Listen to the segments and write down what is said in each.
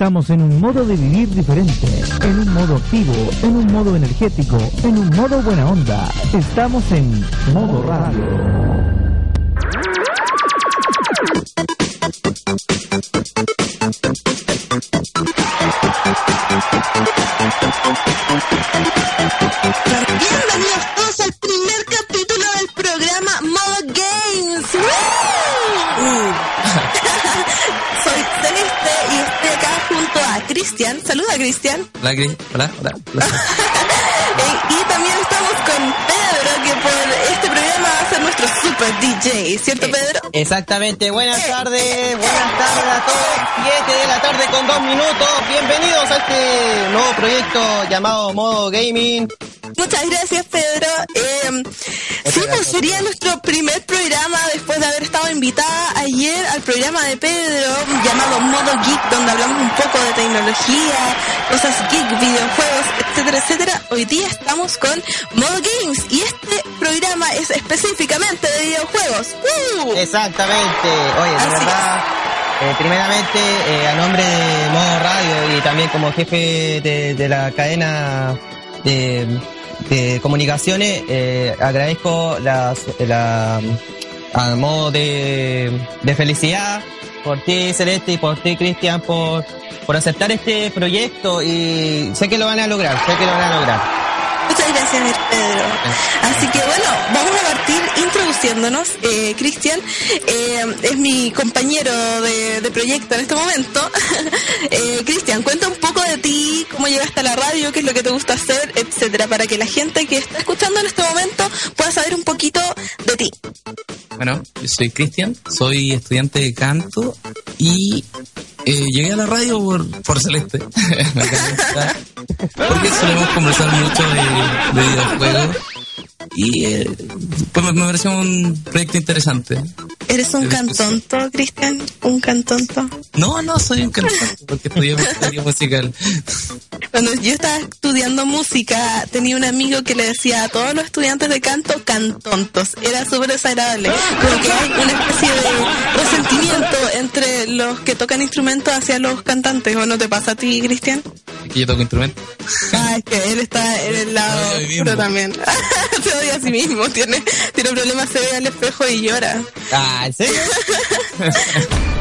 Estamos en un modo de vivir diferente, en un modo activo, en un modo energético, en un modo buena onda. Estamos en modo radio. Hola, Cris. Hola, hola. hola. Eh, y también estamos con Pedro, que por este programa va a ser nuestro super DJ. ¿Cierto, Pedro? Exactamente, buenas tardes, buenas tardes a todos. 7 de la tarde con dos minutos. Bienvenidos a este nuevo proyecto llamado Modo Gaming. Muchas gracias, Pedro. Eh, sí, pues sería nuestro primer programa después de haber estado invitada ayer al programa de Pedro llamado Modo Geek, donde hablamos un poco de tecnología, cosas geek, videojuegos, etcétera, etcétera. Hoy día estamos con Modo Games y este programa es específicamente de videojuegos. ¡Uh! Exactamente. Oye, de verdad, eh, primeramente, eh, a nombre de Modo Radio y también como jefe de, de la cadena de, de comunicaciones, eh, agradezco la, a modo de, de felicidad por ti, Celeste, y por ti, Cristian, por, por aceptar este proyecto y sé que lo van a lograr, sé que lo van a lograr. Muchas gracias, Pedro. Así que bueno, vamos a partir introduciéndonos. Eh, Cristian eh, es mi compañero de, proyecto en este momento. eh, Cristian, cuenta un poco de ti, cómo llegaste a la radio, qué es lo que te gusta hacer, etcétera, para que la gente que está escuchando en este momento pueda saber un poquito de ti. Bueno, yo soy Cristian, soy estudiante de canto y eh, llegué a la radio por, por Celeste. Porque solemos conversar mucho de, de videojuegos. Y eh, pues me, me pareció un proyecto interesante. ¿Eres un cantonto, Cristian? ¿Un cantonto? No, no soy un cantante porque estudié musical. Cuando yo estaba estudiando música, tenía un amigo que le decía a todos los estudiantes de canto cantontos. Era súper desagradable. Porque hay una especie de resentimiento entre los que tocan instrumentos hacia los cantantes. ¿O no te pasa a ti, Cristian? Que yo toco instrumento. Ah, es que él está en el lado mismo. oscuro también. odia a sí mismo. Tiene, tiene problemas, se ve al espejo y llora. Ah, ¿en serio?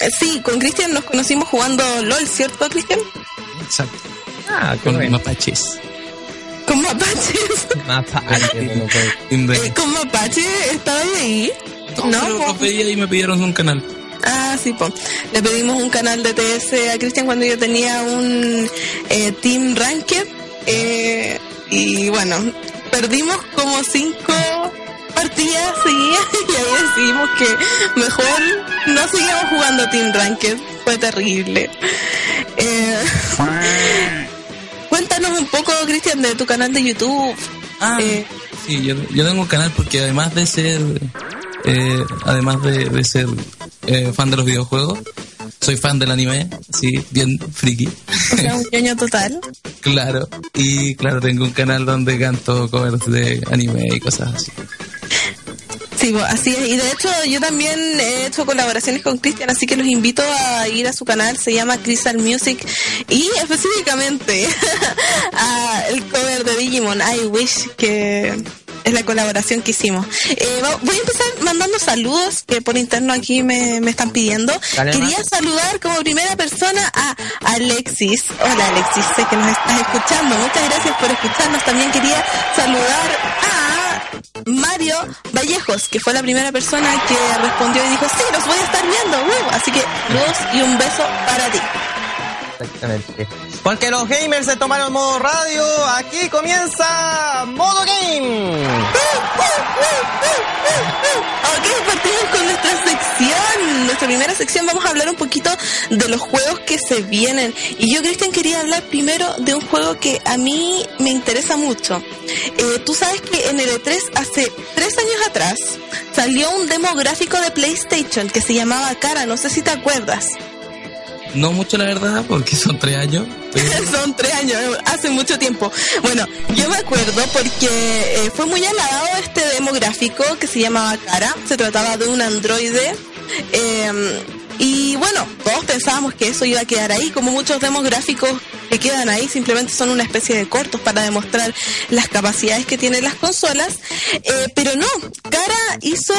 Eh, sí, con Cristian nos conocimos jugando LOL, ¿cierto, Cristian? Exacto. Ah, Con bueno. mapaches. Con mapaches. Timbre. Eh, con mapache estaba ahí. No, No, pero veía y me pidieron un canal. Ah, sí, po. Le pedimos un canal de TS a Cristian cuando yo tenía un eh, Team Ranked. eh, y bueno, perdimos como cinco partidas seguidas y ahí decidimos que mejor no sigamos jugando Team Ranked. Fue terrible. Eh, cuéntanos un poco, Cristian, de tu canal de YouTube. Ah, Eh, sí, yo, yo tengo un canal porque además de ser, eh, además de, de ser eh, fan de los videojuegos, soy fan del anime, sí, bien friki. o sea, un ñoño total. Claro, y claro, tengo un canal donde canto covers de anime y cosas así. Sí, así es. Y de hecho, yo también he hecho colaboraciones con Cristian, así que los invito a ir a su canal. Se llama Crystal Music. Y específicamente a el cover de Digimon, I Wish, que es la colaboración que hicimos. Eh, voy a empezar mandando saludos que por interno aquí me, me están pidiendo. Dale, Quería saludar como primera persona a Alexis. Hola Alexis, sé que nos estás escuchando. Muchas gracias por escucharnos. También quería saludar a Mario Vallejos, que fue la primera persona que respondió y dijo, sí, los voy a estar viendo. Así que saludos y un beso para ti. Exactamente. Porque los gamers se tomaron modo radio, aquí comienza Modo Game. Ok, partimos con nuestra sección. Nuestra primera sección vamos a hablar un poquito de los juegos que se vienen. Y yo, Cristian, quería hablar primero de un juego que a mí me interesa mucho. Eh, Tú sabes que en el E3 hace tres años atrás salió un demográfico de PlayStation que se llamaba Cara, no sé si te acuerdas. No mucho la verdad, porque son tres años. Son tres años, hace mucho tiempo. Bueno, yo me acuerdo porque eh, fue muy alabado este demográfico que se llamaba Cara. Se trataba de un androide. eh, y bueno, todos pensábamos que eso iba a quedar ahí, como muchos demográficos que quedan ahí, simplemente son una especie de cortos para demostrar las capacidades que tienen las consolas. Eh, pero no, Cara hizo,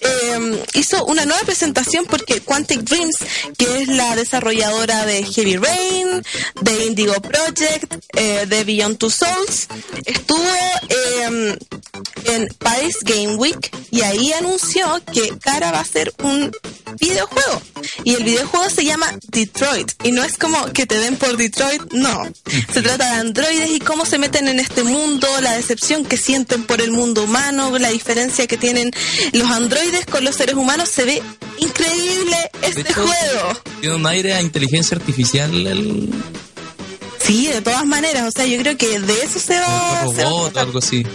eh, hizo una nueva presentación porque Quantic Dreams, que es la desarrolladora de Heavy Rain, de Indigo Project, eh, de Beyond Two Souls, estuvo eh, en Paris Game Week y ahí anunció que Cara va a ser un videojuego. Y el videojuego se llama Detroit. Y no es como que te den por Detroit, no. Se trata de androides y cómo se meten en este mundo, la decepción que sienten por el mundo humano, la diferencia que tienen los androides con los seres humanos. Se ve increíble este hecho, juego. Tiene un aire a inteligencia artificial el, Sí, de todas maneras. O sea, yo creo que de eso se va, el se va a robot algo así.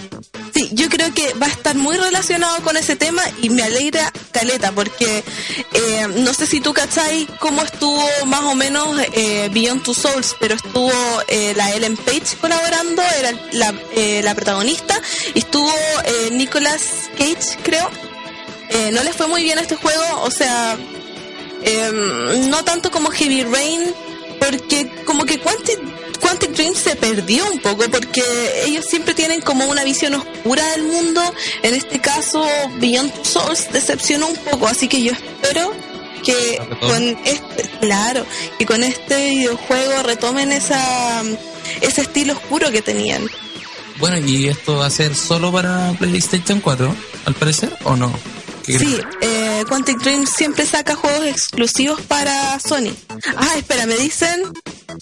Yo creo que va a estar muy relacionado con ese tema y me alegra caleta porque eh, no sé si tú cachai cómo estuvo más o menos eh, Beyond Two Souls, pero estuvo eh, la Ellen Page colaborando, era la, eh, la protagonista, y estuvo eh, Nicolas Cage, creo. Eh, no les fue muy bien este juego, o sea, no tanto como Heavy Rain, porque como que Quantic, Quantic Dream se perdió un poco, porque ellos siempre tienen como una visión oscura del mundo. En este caso, Beyond Souls decepcionó un poco, así que yo espero que con este, claro, que con este videojuego retomen esa ese estilo oscuro que tenían. Bueno, y esto va a ser solo para PlayStation 4, al parecer, ¿o no? ¿Qué Sí, eh, Quantic Dream siempre saca juegos exclusivos para Sony. Ah, espera, me dicen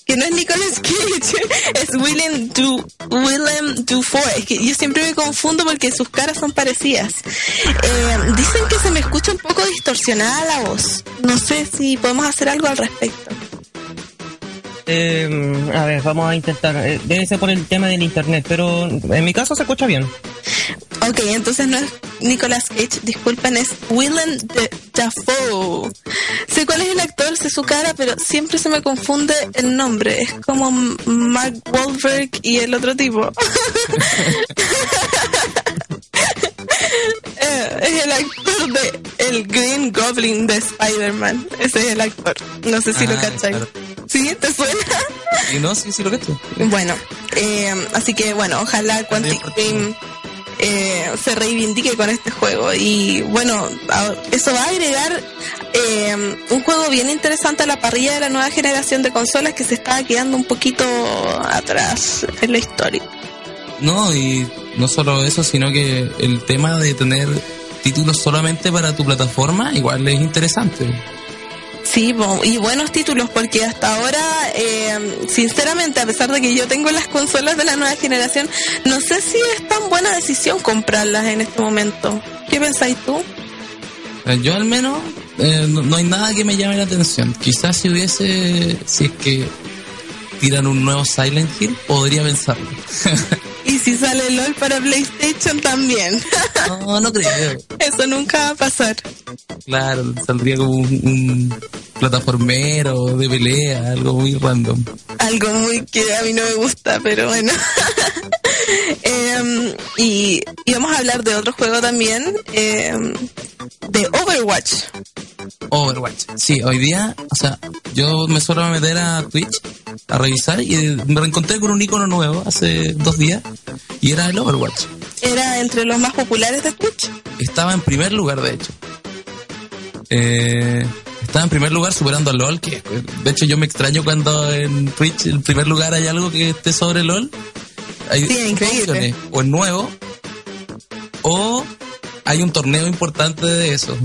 que no es Nicolas Cage, es Willem, du Willem Dafoe. Es que yo siempre me confundo porque sus caras son parecidas. Eh, dicen que se me escucha un poco distorsionada la voz. No sé si podemos hacer algo al respecto. Eh, a ver, vamos a intentar. Eh, debe ser por el tema del internet, pero en mi caso se escucha bien. Ok, entonces no es Nicolas Cage, disculpen, es Willem de Dafoe. Sé cuál es el actor, sé su cara, pero siempre se me confunde el nombre. Es como Mark Wahlberg y el otro tipo. Eh, es el actor de el Green Goblin de Spider-Man. Ese es el actor. No sé si lo Ah, cachan. claro. ¿Sí? ¿Te suena? Y no, sí, sí lo cacho. Bueno, eh, así que bueno, ojalá Quantic Dream eh, se reivindique con este juego y bueno, eso va a agregar eh, un juego bien interesante a la parrilla de la nueva generación de consolas que se estaba quedando un poquito atrás en la historia. No, y no solo eso, sino que el tema de tener títulos solamente para tu plataforma igual es interesante. Sí, y buenos títulos porque hasta ahora, eh, sinceramente, a pesar de que yo tengo las consolas de la nueva generación, no sé si es tan buena decisión comprarlas en este momento. ¿Qué pensáis tú? Eh, Yo al menos eh, no, no hay nada que me llame la atención. Quizás si hubiese, si es que tiran un nuevo Silent Hill, podría pensarlo. Y si sale LOL para PlayStation también. No, no creo. Eso nunca va a pasar. Claro, saldría como un, un plataformero de pelea, algo muy random. Algo muy que a mí no me gusta, pero bueno. Em, y, y vamos a hablar de otro juego también, em, de Overwatch. Overwatch. Sí, hoy día, o sea, yo me suelo meter a Twitch a revisar y me reencontré con un icono nuevo hace dos días y era el Overwatch. Era entre los más populares de Twitch. Estaba en primer lugar, de hecho. Eh, estaba en primer lugar superando a LOL, que de hecho yo me extraño cuando en Twitch en primer lugar hay algo que esté sobre LOL. Hay Sí, increíble. o es nuevo, o hay un torneo importante de eso.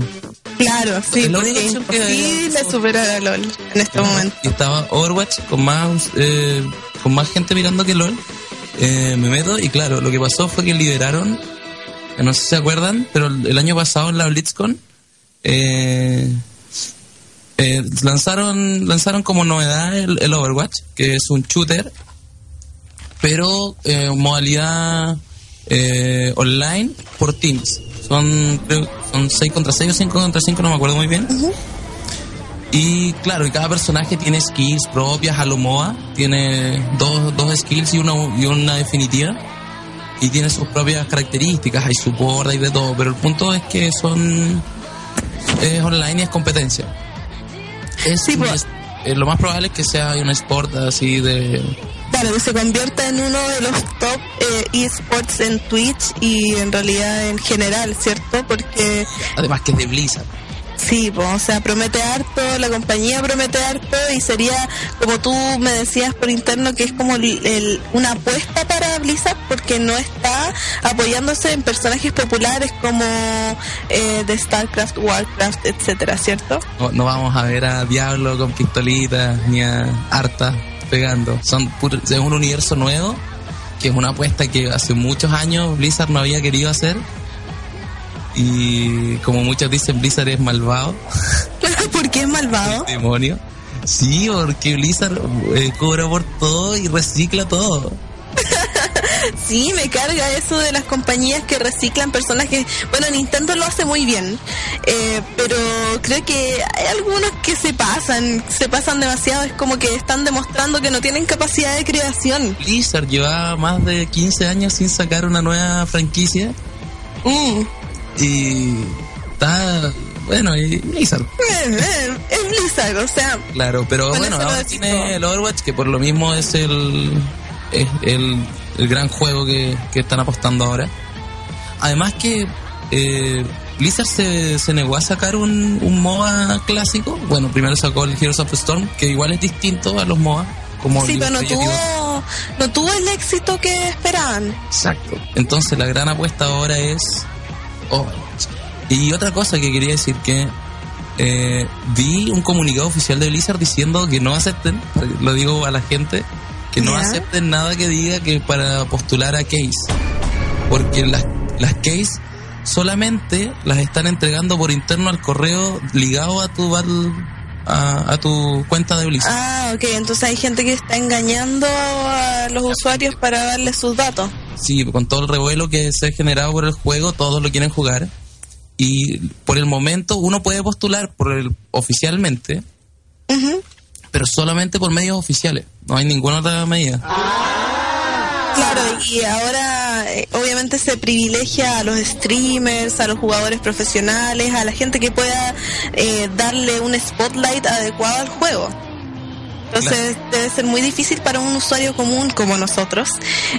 Claro, sí, la porque es opción que imposible superar a LOL en este momento. Y estaba Overwatch con más eh, con más gente mirando que LOL. Eh, me meto y claro, lo que pasó fue que liberaron, no sé si se acuerdan, pero el el año pasado en la BlitzCon eh, eh, lanzaron lanzaron como novedad el, el Overwatch, que es un shooter, pero eh, modalidad eh, online por Teams. Son creo, son 6 contra 6 o 5 contra 5, no me acuerdo muy bien. Y claro, y cada personaje tiene skills propias a lo MOA, tiene dos, dos skills y una, y una definitiva, y tiene sus propias características, hay support, hay de todo, pero el punto es que son es online y es competencia. Es, Sí, pues. es- eh, lo más probable es que sea un sport así de... Claro, que se convierta en uno de los top eh, esports en Twitch y en realidad en general, ¿cierto? Porque Además que es de Blizzard. sí, pues, o sea, promete harto, la compañía promete harto y sería, como tú me decías por interno, que es como el- el- una apuesta para Blizzard porque no está apoyándose en personajes populares como eh, de StarCraft, Warcraft, etcétera, ¿cierto? No, no vamos a ver a Diablo con pistolitas ni a Arta pegando. Son puro- es un universo nuevo que es una apuesta que hace muchos años Blizzard no había querido hacer. Y como muchos dicen, Blizzard es malvado, porque es malvado. demonio. Sí, porque Blizzard eh, cobra por todo y recicla todo. Sí, me carga eso de las compañías que reciclan personajes. Bueno, Nintendo lo hace muy bien, eh, pero creo que hay algunos que se pasan, se pasan demasiado. Es como que están demostrando que no tienen capacidad de creación. Blizzard lleva más de 15 años sin sacar una nueva franquicia Mm. y está, bueno, y Blizzard. Eh, eh, es Blizzard, o sea, Claro, pero bueno, ahora tiene el Overwatch, que por lo mismo es el, es el, el gran juego que, que están apostando ahora. Además que eh, Blizzard se, se negó a sacar un, un MOBA clásico. Bueno, primero sacó el Heroes of the Storm, que igual es distinto a los MOBA. Como sí, pero no tuvo, no tuvo el éxito que esperaban. Exacto. Entonces la gran apuesta ahora es Overwatch. Y otra cosa que quería decir que eh, vi un comunicado oficial de Blizzard diciendo que no acepten, lo digo a la gente, que no acepten nada que diga que para postular a Case. Porque las, las Case solamente las están entregando por interno al correo ligado a tu a, a tu cuenta de Blizzard. Ah, ok, entonces hay gente que está engañando a los usuarios para darles sus datos. Sí, con todo el revuelo que se ha generado por el juego, todos lo quieren jugar. Y por el momento uno puede postular por el oficialmente, pero solamente por medios oficiales. No hay ninguna otra medida. Claro, y ahora eh, obviamente se privilegia a los streamers, a los jugadores profesionales, a la gente que pueda eh, darle un spotlight adecuado al juego. Entonces debe ser muy difícil para un usuario común como nosotros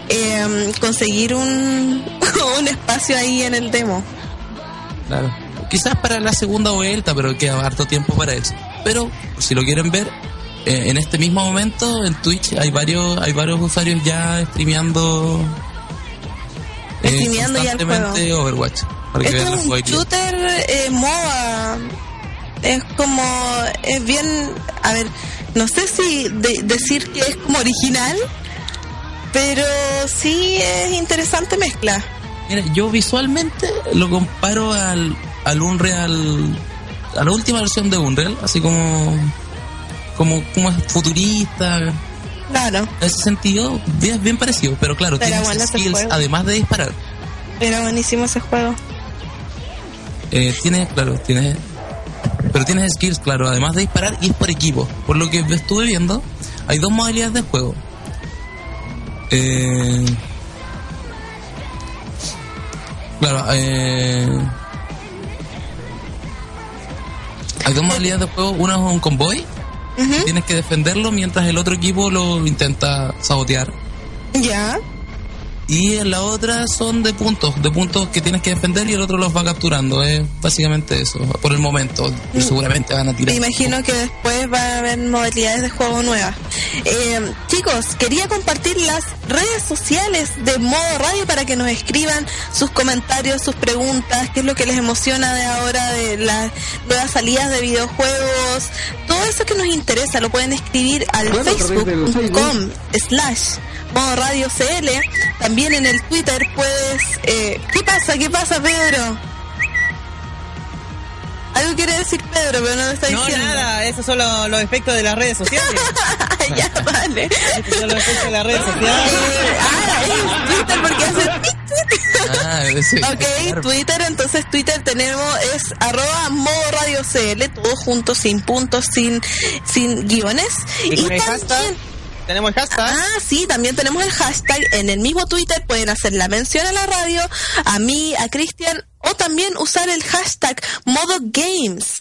eh, conseguir un, un espacio ahí en el demo. Claro. Quizás para la segunda vuelta, pero queda harto tiempo para eso. Pero si lo quieren ver, en este mismo momento en Twitch hay varios hay varios usuarios ya streameando eh, Streameando ya el constantemente Overwatch. Para que Esto vean la es un shooter eh, MOBA. Es como, es bien, a ver, no sé si de- decir que es como original, pero sí es interesante mezcla. Mira, yo visualmente lo comparo al, al Unreal, a la última versión de Unreal, así como, como, como es futurista, Claro. En ese sentido, es bien parecido, pero claro, Era tienes bueno skills además de disparar. Era buenísimo ese juego. Eh, tienes, claro, tienes. Pero tienes skills, claro, además de disparar y es por equipo. Por lo que estuve viendo, hay dos modalidades de juego. Eh, claro, eh, hay dos modalidades de juego. Una es un convoy, Tienes que defenderlo mientras el otro equipo lo intenta sabotear. Ya. Y en la otra son de puntos, de puntos que tienes que defender y el otro los va capturando. Es básicamente eso, por el momento. Y seguramente van a Me tirar. imagino que después va a haber modalidades de juego nuevas. Eh, chicos, quería compartir las redes sociales de Modo Radio para que nos escriban sus comentarios, sus preguntas, qué es lo que les emociona de ahora, de las nuevas salidas de videojuegos, todo eso que nos interesa lo pueden escribir al facebook.com slash Modo Radio CL. También en el Twitter puedes... eh, ¿Qué pasa? ¿Qué pasa, Pedro? Algo quiere decir Pedro, pero no lo está No, diciendo. nada, esos son los, los efectos de las redes sociales. ya, vale. Esos son los efectos de las redes sociales. Ah, es Twitter porque hace. Ah, Ok, claro. Twitter, entonces Twitter tenemos es arroba modo radio CL, todo junto, sin puntos, sin, sin guiones. Y también- hashtag, tenemos el hashtag. Ah, sí, también tenemos el hashtag en el mismo Twitter. Pueden hacer la mención a la radio, a mí, a Cristian, o también usar el hashtag Modo Games.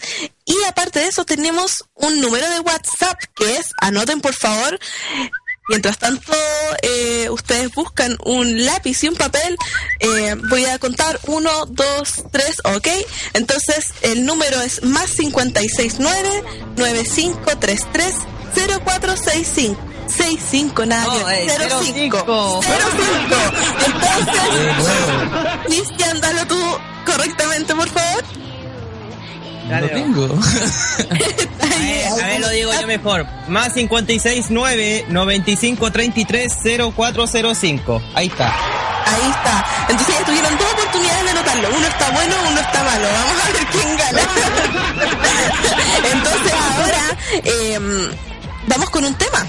Y aparte de eso, tenemos un número de WhatsApp que es, anoten por favor, Mientras tanto, eh, ustedes buscan un lápiz y un papel. eh, voy a contar uno, dos, tres, ok. Entonces, el número es más 569-9533-0465. 65, nada, No, eh, 05. 05. Entonces, Cristian, dalo tú correctamente, por favor. Lo Dale, tengo. A ver, a ver, lo digo yo mejor. Más 569 9533 0405. Ahí está. Ahí está. Entonces ya tuvieron dos oportunidades de anotarlo. Uno está bueno, uno está malo. Vamos a ver quién gana. Entonces ahora eh, vamos con un tema.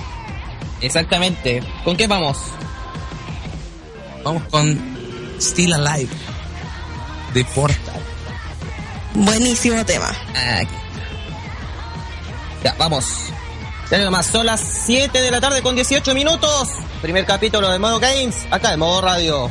Exactamente. ¿Con qué vamos? Vamos con Still Alive de Portal. Buenísimo tema. Aquí. Ya, vamos. Ya nada más, son las 7 de la tarde con 18 minutos. Primer capítulo de Modo Games, acá de Modo Radio.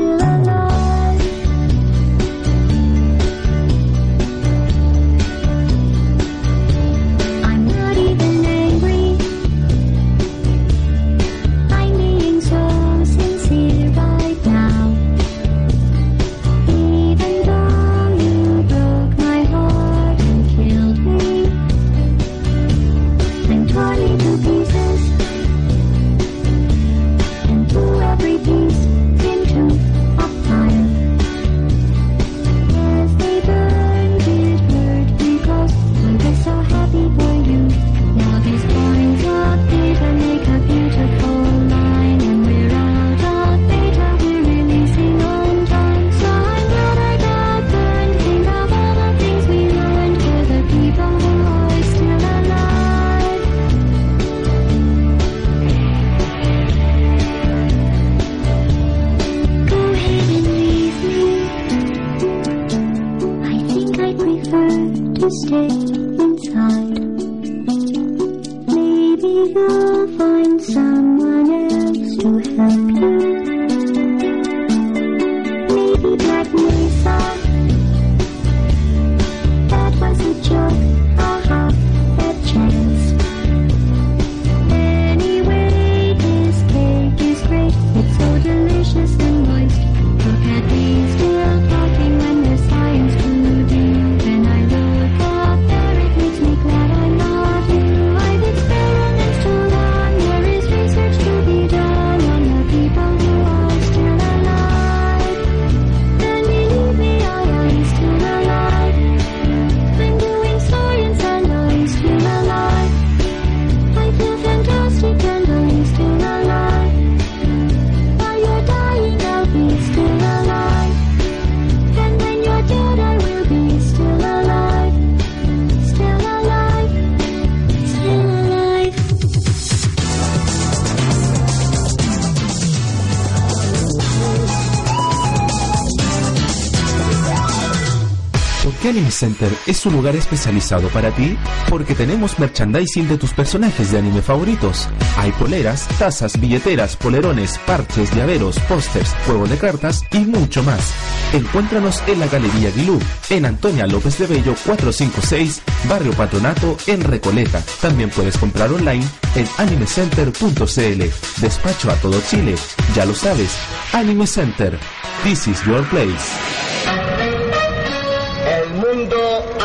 Center es un lugar especializado para ti porque tenemos merchandising de tus personajes de anime favoritos. Hay poleras, tazas, billeteras, polerones, parches, llaveros, pósters, juegos de cartas y mucho más. Encuéntranos en la Galería Guilú, en Antonia López de Bello 456, Barrio Patronato, en Recoleta. También puedes comprar online en animecenter.cl. Despacho a todo Chile. Ya lo sabes, Anime Center. This is your place.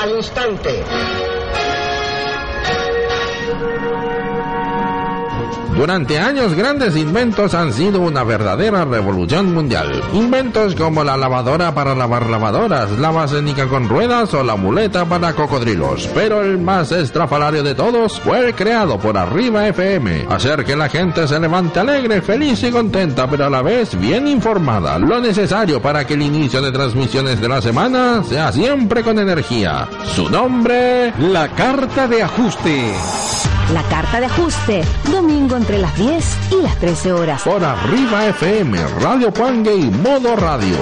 Al instante. Durante años grandes inventos han sido una verdadera revolución mundial. Inventos como la lavadora para lavar lavadoras, la macénica con ruedas o la muleta para cocodrilos. Pero el más estrafalario de todos fue el creado por Arriba FM. Hacer que la gente se levante alegre, feliz y contenta, pero a la vez bien informada. Lo necesario para que el inicio de transmisiones de la semana sea siempre con energía. Su nombre... La carta de ajuste. La carta de ajuste, domingo entre las 10 y las 13 horas. Por Arriba FM, Radio Pangue y Modo Radio.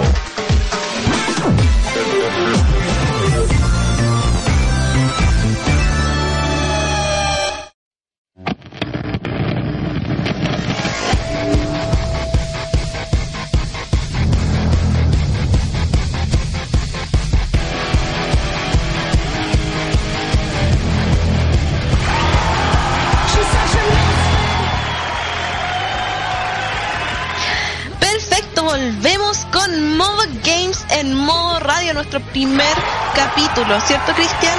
Volvemos con Modo Games en modo radio, nuestro primer capítulo, ¿cierto Cristian?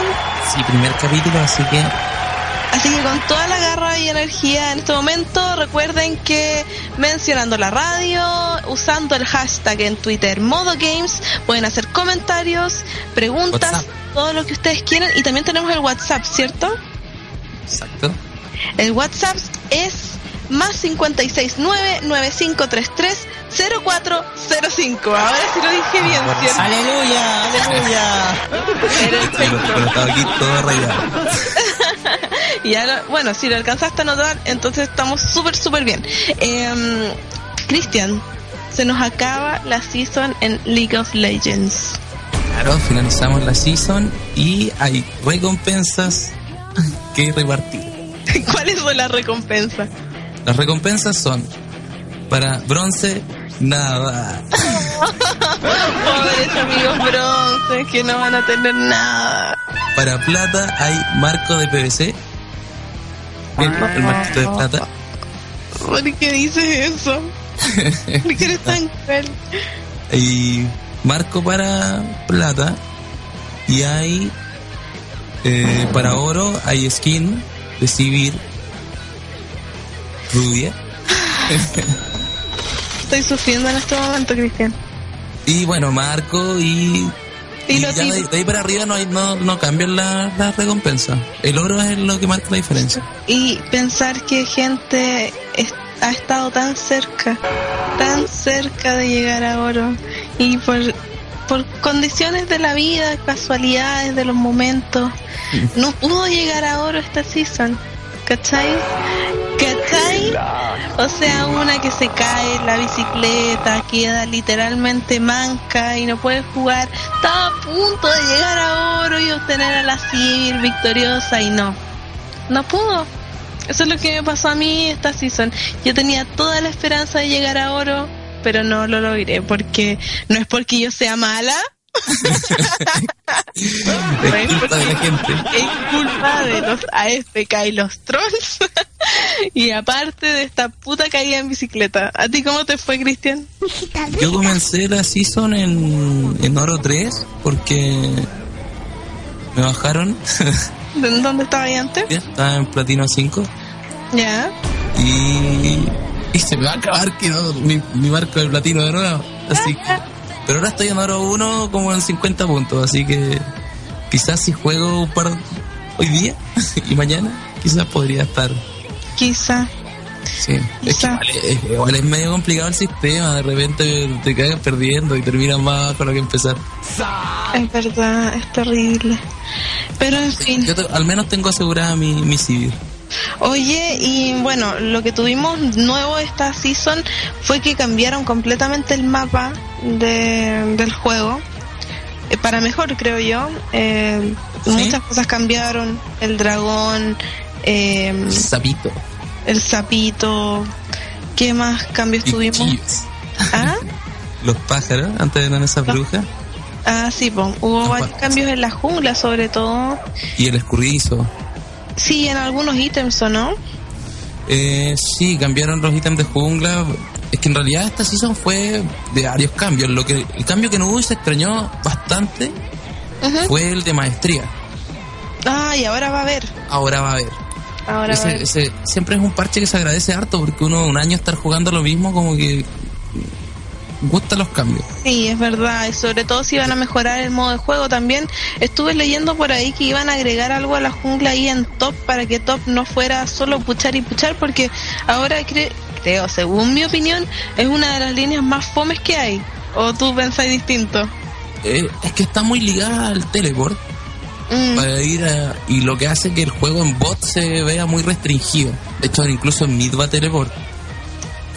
Sí, primer capítulo, así que Así que con toda la garra y energía en este momento, recuerden que mencionando la radio, usando el hashtag en Twitter Modo Games, pueden hacer comentarios, preguntas, WhatsApp. todo lo que ustedes quieran. Y también tenemos el WhatsApp, ¿cierto? exacto. El WhatsApp es más 569-9533-0405. Ahora sí lo dije bien, ¿cierto? Aleluya, aleluya. Pero, aquí todo rayado. Y ya lo- bueno, si lo alcanzaste a notar, entonces estamos súper, súper bien. Em, Cristian, se nos acaba la season en League of Legends. Claro, finalizamos la season y hay recompensas que repartir. ¿Cuáles son las recompensas? Las recompensas son para bronce, nada. Pobres amigos bronces que no van a tener nada. Para plata hay marco de PVC. El, el marquito de plata. ¿Por qué dices eso? ¿Por qué eres tan cruel? Y marco para plata. Y hay eh, para oro hay skin de civil rubia. Estoy sufriendo en este momento, Cristian. Y bueno, marco y. Y y ya de, de ahí para arriba no, hay, no, no cambian las la recompensas. El oro es lo que marca la diferencia. Y pensar que gente es- ha estado tan cerca, tan cerca de llegar a oro. Y por, por condiciones de la vida, casualidades de los momentos, no pudo llegar a oro esta season. ¿Cachai? O sea, una que se cae en la bicicleta, queda literalmente manca y no puede jugar. Estaba a punto de llegar a oro y obtener a la Civil victoriosa y no. No pudo. Eso es lo que me pasó a mí esta season. Yo tenía toda la esperanza de llegar a oro, pero no lo logré porque no es porque yo sea mala, Es culpa de la gente. es culpa de los AFK y los trolls. y aparte de esta puta caída en bicicleta. ¿A ti cómo te fue, Cristian? Yo comencé la season en, en oro 3 porque me bajaron. ¿De ¿Dónde estaba ahí antes? Ya estaba en platino 5 Ya. y, y se me va a acabar que no, mi, mi marco de platino de nuevo. Así que, pero ahora estoy en oro 1 como en 50 puntos, así que quizás si juego un par hoy día y mañana, quizás podría estar. Quizá. Sí, es que Quizá. igual es, medio complicado el sistema, de repente te caes perdiendo y terminas más de lo que empezar. Es verdad, es terrible. Pero en fin. Yo te- al menos tengo asegurada mi, mi civil. Oye, y bueno, lo que tuvimos nuevo esta season fue que cambiaron completamente el mapa de, del juego. eh, para mejor, creo yo. Eh, Muchas cosas cambiaron. El dragón, eh, Sapito. el sapito. ¿Qué más cambios Y tuvimos? chillos. ¿Ah? Los pájaros, antes eran esas brujas. Ah, sí, pues, hubo Los varios pájaros. cambios en la jungla, sobre todo. Y el escurridizo. Sí, en algunos ítems, ¿o no? Eh, sí, cambiaron los ítems de jungla. Es que en realidad esta season fue de varios cambios. Lo que, el cambio que no hubo y se extrañó bastante fue el de maestría. Ah, y ahora va a haber. Ahora va a haber. Ahora va a Ese, haber. ese- siempre es un parche que se agradece harto porque uno un año estar jugando lo mismo como que gusta los cambios. Sí, es verdad, y sobre todo si iban a mejorar el modo de juego también. Estuve leyendo por ahí que iban a agregar algo a la jungla ahí en top para que top no fuera solo puchar y puchar, porque ahora cre- creo, según mi opinión, es una de las líneas más fomes que hay. ¿O tú pensáis distinto? Eh, es que está muy ligada al teleport Mm, para ir a- y lo que hace que el juego en bot se vea muy restringido. De hecho, incluso en mid va teleport.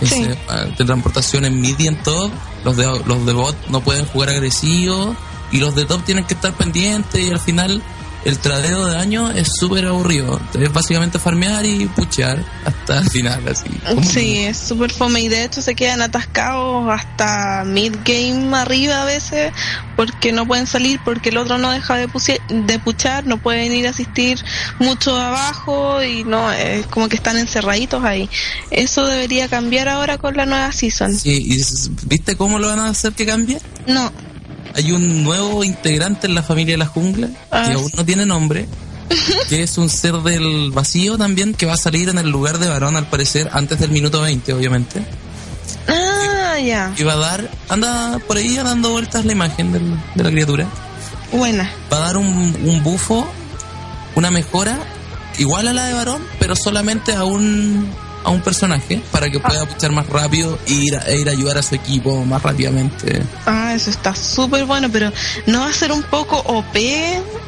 Sí. Ese, ah, de en mid y en top, los de, los de bot no pueden jugar agresivos y los de top tienen que estar pendientes y al final el tradeo de daño es súper aburrido. Es básicamente farmear y puchear hasta el final, así. Sí, es súper fome y de hecho se quedan atascados hasta mid-game arriba a veces porque no pueden salir, porque el otro no deja de, de puchar, no pueden ir a asistir mucho abajo y no, es como que están encerraditos ahí. Eso debería cambiar ahora con la nueva season. Sí, y ¿viste cómo lo van a hacer que cambie? No, Hay un nuevo integrante en la familia de la jungla Ah, que aún no tiene nombre, que es un ser del vacío también que va a salir en el lugar de varón al parecer antes del minuto 20, obviamente. ah, ya, Y va a dar, anda por ahí dando vueltas la imagen del- de la criatura. buena. Va a dar un, un bufo, una mejora igual a la de varón, pero solamente a un a un personaje para que pueda puchar más rápido e ir, a, e ir a ayudar a su equipo más rápidamente. Ah, eso está súper bueno, pero ¿no va a ser un poco OP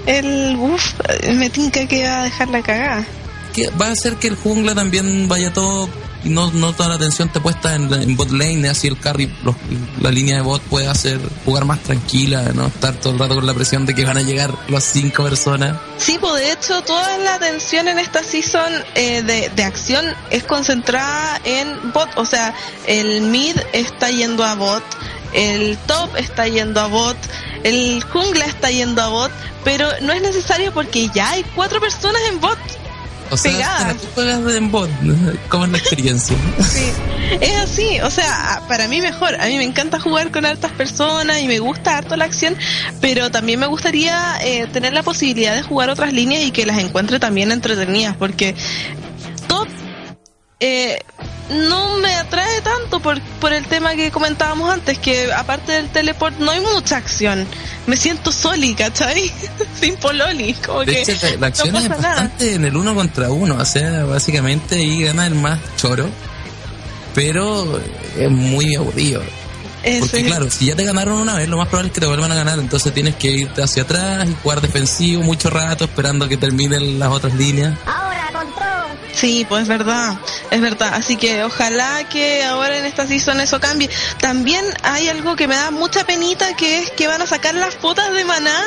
el buff? Me tinca que va a dejar la cagada. que va a hacer que el jungla también vaya todo y no, toda la atención te puesta en, en bot lane, así el carry, los- la línea de bot puede hacer jugar más tranquila, no estar todo el rato con la presión de que van a llegar las cinco personas. Sí, pues de hecho toda la atención en esta season eh, de, de acción es concentrada en bot, o sea, el mid está yendo a bot, el top está yendo a bot, el jungla está yendo a bot, pero no es necesario porque ya hay cuatro personas en bot. O sea, Pegadas. tú juegas en bot, ¿cómo es la experiencia? Sí, es así, o sea, para mí mejor, a mí me encanta jugar con hartas personas y me gusta harto la acción, pero también me gustaría eh, tener la posibilidad de jugar otras líneas y que las encuentre también entretenidas, porque eh, no me atrae tanto por, por el tema que comentábamos antes, que aparte del teleport no hay mucha acción, me siento soli, ¿cachai? Sin pololi, como De que hecho, la, la acción no es pasa nada. bastante en el uno contra uno, o sea, básicamente ahí gana el más choro, pero es muy aburrido. Porque es- claro, si ya te ganaron una vez, lo más probable es que te vuelvan a ganar, entonces tienes que irte hacia atrás y jugar defensivo mucho rato esperando a que terminen las otras líneas. Sí, pues es verdad, es verdad. Así que ojalá que ahora en esta season eso cambie. También hay algo que me da mucha penita, que es que van a sacar las fotos de maná.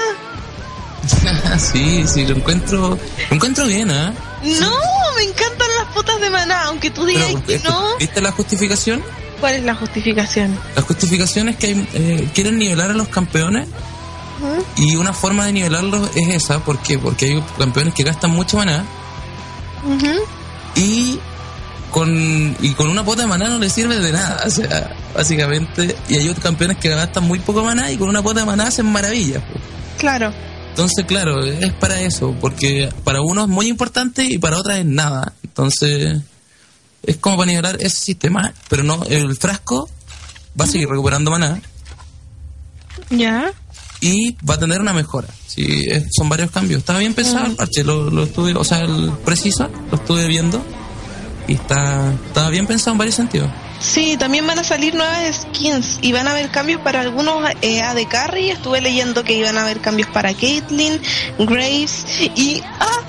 sí, sí, lo encuentro, lo encuentro bien, ¿ah? No, me encantan las fotos de maná, aunque tú digas Pero, que eh, no. ¿Viste la justificación? ¿Cuál es la justificación? La justificación es que hay, eh, quieren nivelar a los campeones y una forma de nivelarlos es esa, ¿por qué? Porque hay campeones que gastan mucho maná Y con y con una pota de maná no les sirve de nada, o sea, básicamente, y hay otros campeones que gastan muy poco maná y con una pota de maná hacen maravillas. pues. Claro. Entonces, claro, es para eso, porque para unos es muy importante y para otras es nada. Entonces, es como para nivelar ese sistema, pero no, el frasco va a seguir recuperando maná Ya. Y va a tener una mejora. Sí, es- son varios cambios. Estaba bien pensado el parche, lo, lo estuve, o sea, el preciso, lo estuve viendo y está, estaba bien pensado en varios sentidos. Sí, también van a salir nuevas skins y van a haber cambios para algunos eh, AD Carry. Estuve leyendo que iban a haber cambios para Caitlyn, Graves y. ¡Ah!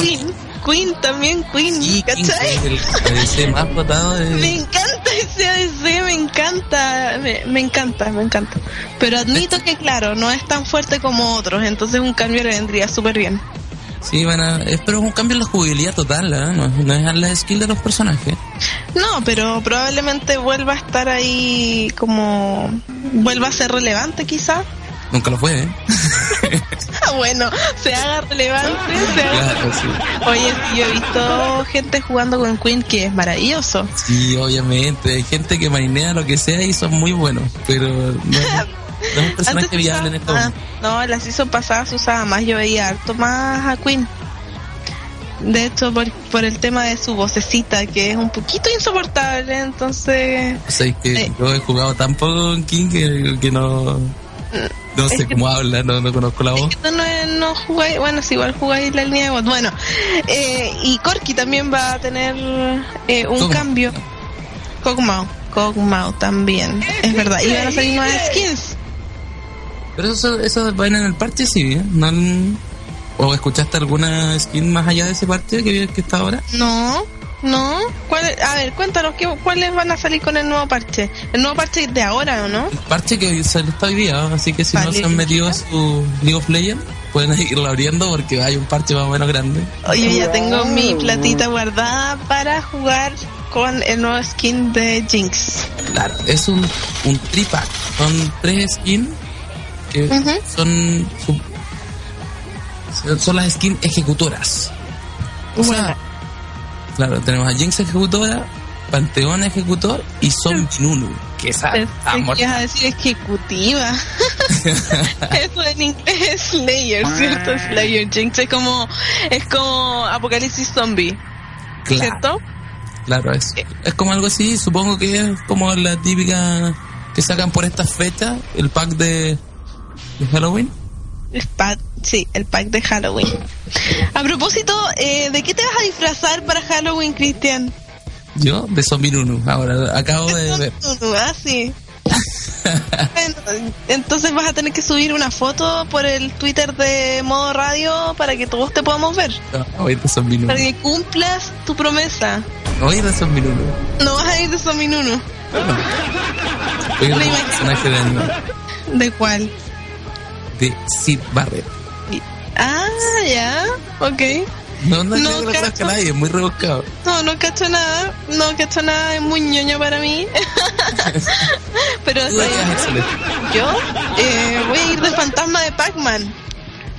Queen. Queen, también Queen, Sí, King ¿cachai? es el ADC más votado Me de... encanta ese ADC, me encanta, me, me encanta, me encanta. Pero admito que, claro, no es tan fuerte como otros, entonces un cambio le vendría súper bien. Sí, van a... es- pero es un cambio en la jugabilidad total, ¿eh? no, no es en la skill de los personajes. No, pero probablemente vuelva a estar ahí como... vuelva a ser relevante quizá. Nunca lo fue, ¿eh? Bueno, se haga relevante, se haga... Claro, sí. Oye, sí, yo he visto gente jugando con Queen que es maravilloso. Sí, obviamente. Hay gente que marinea lo que sea y son muy buenos, pero no, no es un personaje viable en ah, no, la season pasada se usaba más, yo veía harto más a Queen. De hecho, por, por el tema de su vocecita, que es un poquito insoportable, entonces... O sea, es que Eh. yo he jugado tan poco con King que, que no, no sé cómo habla, no, no conozco la voz. No, es- no jugáis, bueno, si igual jugáis la línea de voz. Bueno, eh, y Corky también va a tener eh, un cambio. Kog'Maw, Kog'Maw también, es verdad. Y van a salir nuevas skins. Pero eso, eso va en el parche, sí, ¿eh? No, ¿O escuchaste alguna skin más allá de ese parche que, que está ahora? No, no. ¿Cuál, a ver, cuéntanos, ¿qué, ¿cuáles van a salir con el nuevo parche? ¿El nuevo parche de ahora o no? El parche que se le está hoy día, ¿no? así que si no se han metido a su League of Legends, pueden irlo abriendo porque hay un parche más o menos grande. Oye, ya tengo mi platita guardada para jugar con el nuevo skin de Jinx. Claro, es un, un tripack. Son tres skins que son, su- son las skins ejecutoras. O sea. Claro, tenemos a Jinx ejecutora, Panteón ejecutor y Zombie Nunu. Que Pensé muerta. ibas a decir ejecutiva. Eso en inglés es Slayer, ¿cierto? Slayer Jinx es como, es como Apocalipsis Zombie, Claro, ¿cierto? claro, es, es como algo así. Supongo que es como la típica que sacan por estas fechas, el pack de, de Halloween. El pack, sí, el pack de Halloween. A propósito, eh, ¿de qué te vas a disfrazar para Halloween, Cristian? Yo, de Zombie Nunu. Ahora, acabo de ver. Ah, sí. Entonces vas a tener que subir una foto por el Twitter de Modo Radio para que todos te podamos ver. No, voy de Zombie Nunu. Para que cumplas tu promesa. Voy de Zombie Nunu. No vas a ir de personaje de anime. ¿De cuál? De Sid Barrett. Ah, ya, ok. No, no, No, creo que lo conozca cacho. nadie, es muy rebuscado. No, no cacho nada, no cacho nada, es muy ñoño para mí. Pero Tú sí, eres excelente. yo eh, voy a ir de fantasma de Pac-Man.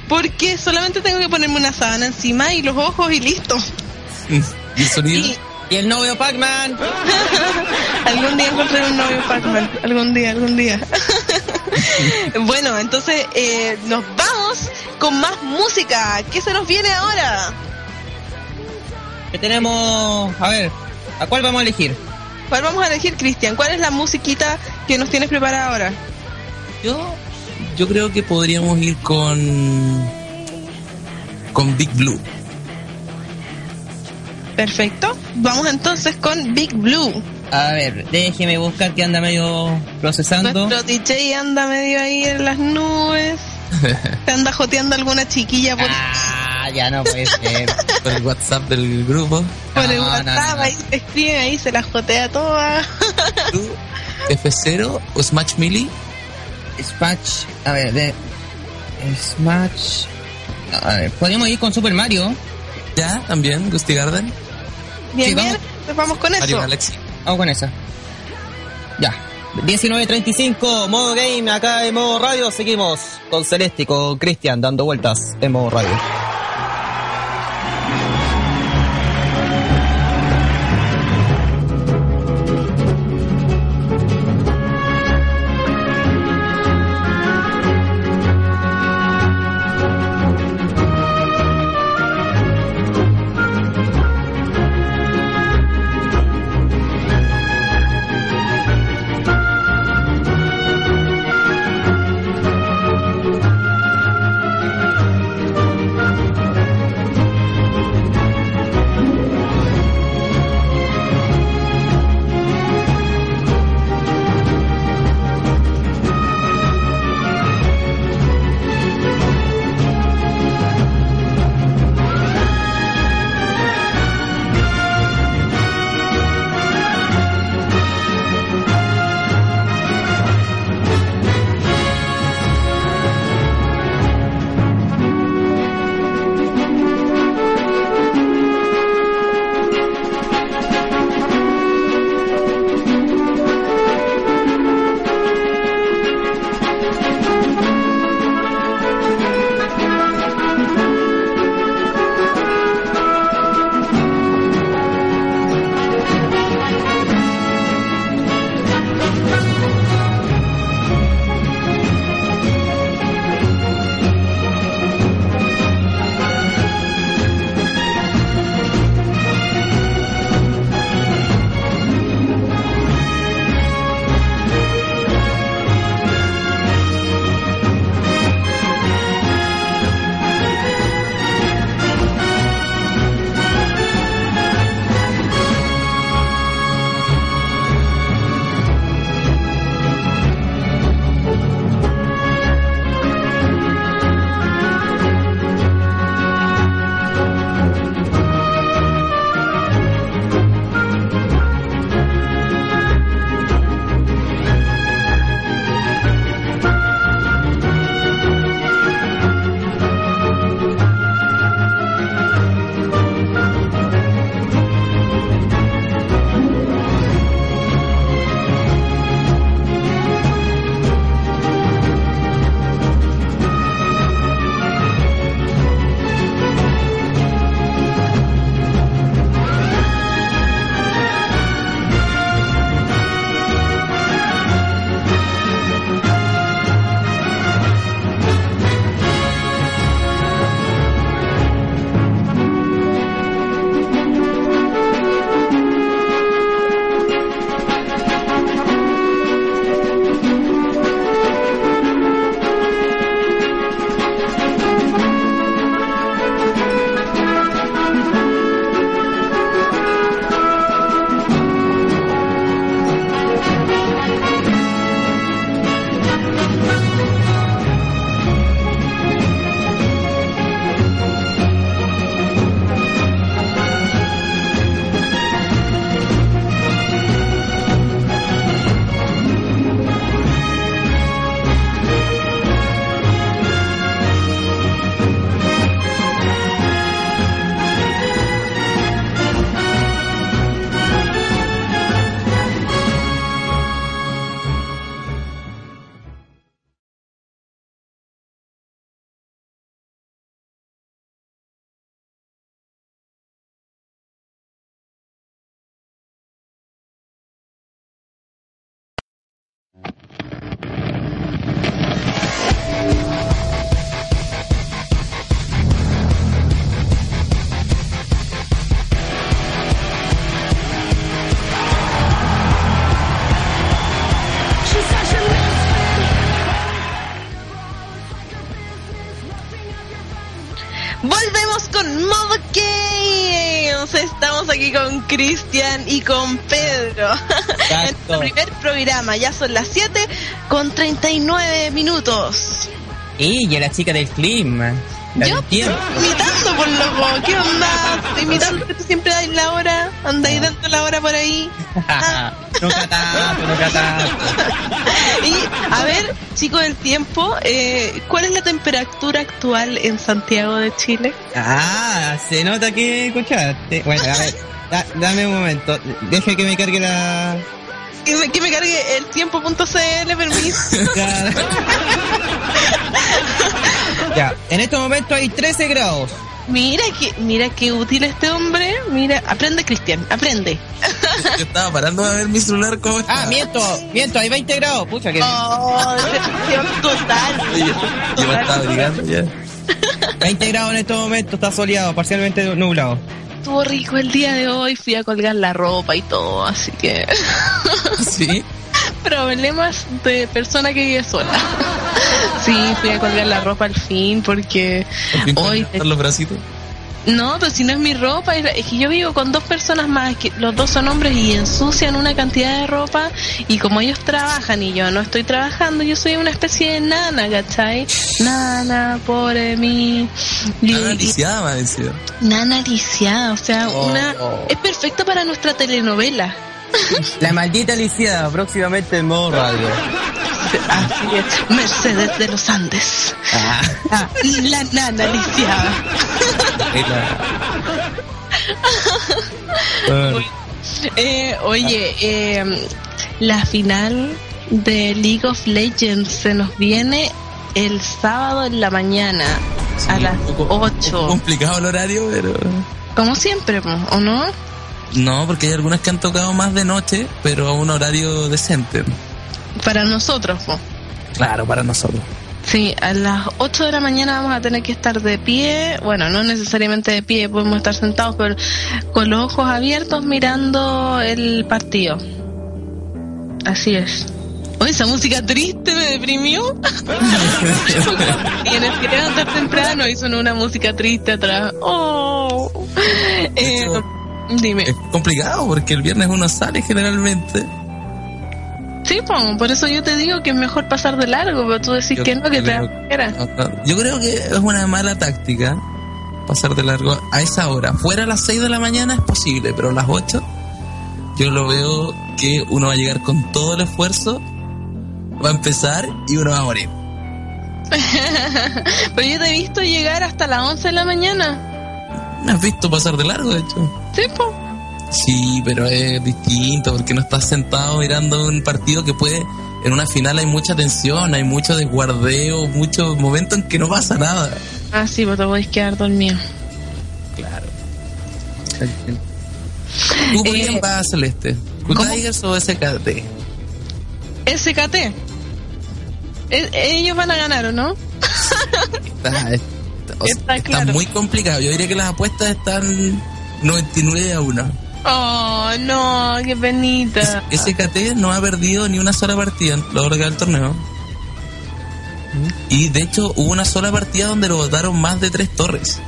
Porque solamente tengo que ponerme una sábana encima y los ojos y listo. ¿Y el sonido? Y Y el novio Pac-Man. algún día encontraré un novio Pac-Man. Algún día, algún día. bueno, entonces eh, nos vamos con más música. ¿Qué se nos viene ahora? Que tenemos. A ver, ¿a cuál vamos a elegir? ¿Cuál vamos a elegir, Cristian? ¿Cuál es la musiquita que nos tienes preparada ahora? Yo, yo creo que podríamos ir con. con Big Blue. Perfecto. Vamos entonces con Big Blue. A ver, déjeme buscar que anda medio procesando. Nuestro DJ anda medio ahí en las nubes. Se anda joteando alguna chiquilla por, Ah, ya no puede ser. Por el WhatsApp del grupo. por el no, WhatsApp. no. Ahí se escribe, ahí se la jotea toda. Blue, F0 o Smash Melee. Smash. A ver, de. Smash. A ver, podríamos ir con Super Mario. Ya, también, Gusty Garden. Bien, Sí, bien. vamos. Pues vamos con eso. Galaxy. Vamos con esa. Ya. 19.35, modo game, acá en modo radio. Seguimos con Celeste y con Cristian dando vueltas en modo radio. Cristian y con Pedro. En nuestro primer programa, ya son las 7 con 39 minutos. Y ya la chica del clima. La Yo imitando por loco, ¿qué onda? Imitando que tú siempre das la hora, andáis dando la hora por ahí. nunca tanto, nunca tanto. Y a ver, chicos del tiempo, eh, ¿cuál es la temperatura actual en Santiago de Chile? Ah, se nota que escuchaste. Bueno, a ver, da- dame un momento. Deja que me cargue la. Que me, que me cargue el tiempo.cl, permiso. Ya, en este momento hay 13 grados. Mira que, mira qué útil este hombre. Mira, aprende Cristian, aprende. Yo estaba parando de ver mi celular como Ah, miento, miento, hay 20 grados. Pucha que. Oh, total. Yo me estaba abrigando ya. 20 grados en este momento, está soleado, parcialmente nublado. Estuvo rico el día de hoy, fui a colgar la ropa y todo, así que Sí. problemas de persona que vive sola. Sí, fui a colgar la ropa al fin porque hoy los bracitos. No, pero si no es mi ropa, es que yo vivo con dos personas más, que los dos son hombres y ensucian una cantidad de ropa y como ellos trabajan y yo no estoy trabajando, yo soy una especie de nana, ¿cachai? Nana, pobre mí. Y- lisiada, me ha vencido. Nana lisiada, o sea, Oh, una oh. es perfecto para nuestra telenovela. La maldita lisiada, próximamente en modo radio. Así es, Mercedes de los Andes. Ah. La nana lisiada. Eh, oye, eh, la final de League of Legends se nos viene el sábado en la mañana a las un poco- un poco 8. complicado el horario, pero. Como siempre, ¿o no? No, porque hay algunas que han tocado más de noche, pero a un horario decente. Para nosotros, po. Claro, para nosotros. Sí, a las 8 de la mañana vamos a tener que estar de pie, bueno, no necesariamente de pie, podemos estar sentados, pero con los ojos abiertos mirando el partido. Así es. Oye, esa música triste me deprimió. Tienes que levantar temprano y sonó una música triste atrás. Oh. Eh, dime. Es complicado porque el viernes uno sale generalmente. Sí, po, por eso yo te digo que es mejor pasar de largo, pero tú decís Yo que no, que te da creo- flojera. Yo creo que es una mala táctica pasar de largo a esa hora. Fuera a las 6 de la mañana es posible, pero a las 8 yo lo veo que uno va a llegar con todo el esfuerzo, va a empezar y uno va a morir. Pero yo te he visto llegar hasta las 11 de la mañana. ¿Me has visto pasar de largo, de hecho? Sí, po. Sí, pero es distinto porque no estás sentado mirando un partido que puede. En una final hay mucha tensión, hay mucho desguardeo, muchos momentos en que no pasa nada. Ah, sí, pues te podéis quedar dormido. Claro. ¿Tú por quién Eh, vas, Celeste? ¿Good ¿cómo? Tigers o SKT? SKT. E- ellos van a ganar, ¿o no? Está, es- o sea, Está está claro. muy complicado. Yo diría que las apuestas están 99 a 1. Oh, no, qué penita. SKT no ha perdido ni una sola partida en lo largo del torneo. Y de hecho hubo una sola partida donde lo votaron más de tres torres.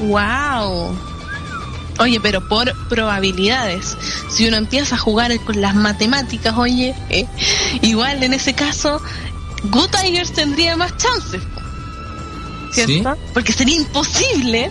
Wow. Oye, pero por probabilidades. Si uno empieza a jugar con las matemáticas, oye, eh, igual en ese caso, Good Tigers tendría más chances. ¿Cierto? Porque sería imposible.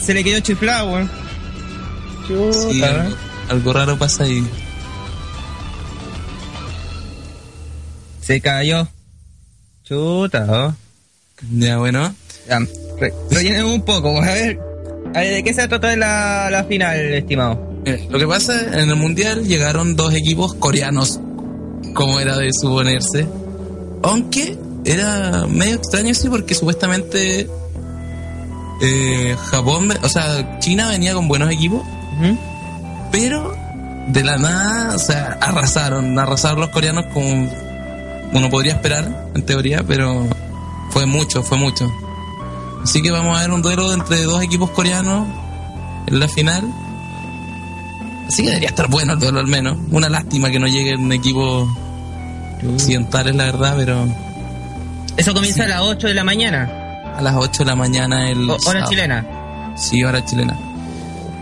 se le quedó chiflado, weón. Sí, Chuta. algo, algo raro pasa ahí. Se cayó. Chuta, ¿no? Ya, bueno. Ya, re- rellenemos un poco, a ver. A ver, ¿de qué se trata la, la final, estimado? Mira, Lo que pasa, en el mundial llegaron dos equipos coreanos, como era de suponerse. Aunque era medio extraño, sí, porque supuestamente eh, Japón, o sea, China venía con buenos equipos Pero de la nada, o sea, arrasaron, arrasaron los coreanos como uno podría esperar, en teoría, pero fue mucho, fue mucho. Así que vamos a ver un duelo entre dos equipos coreanos en la final. Así que debería estar bueno el duelo al menos. Una lástima que no lleguen equipos occidentales, la verdad, pero Eso comienza a las 8 de la mañana, a las 8 de la mañana el... hora sábado. chilena. Sí, hora chilena.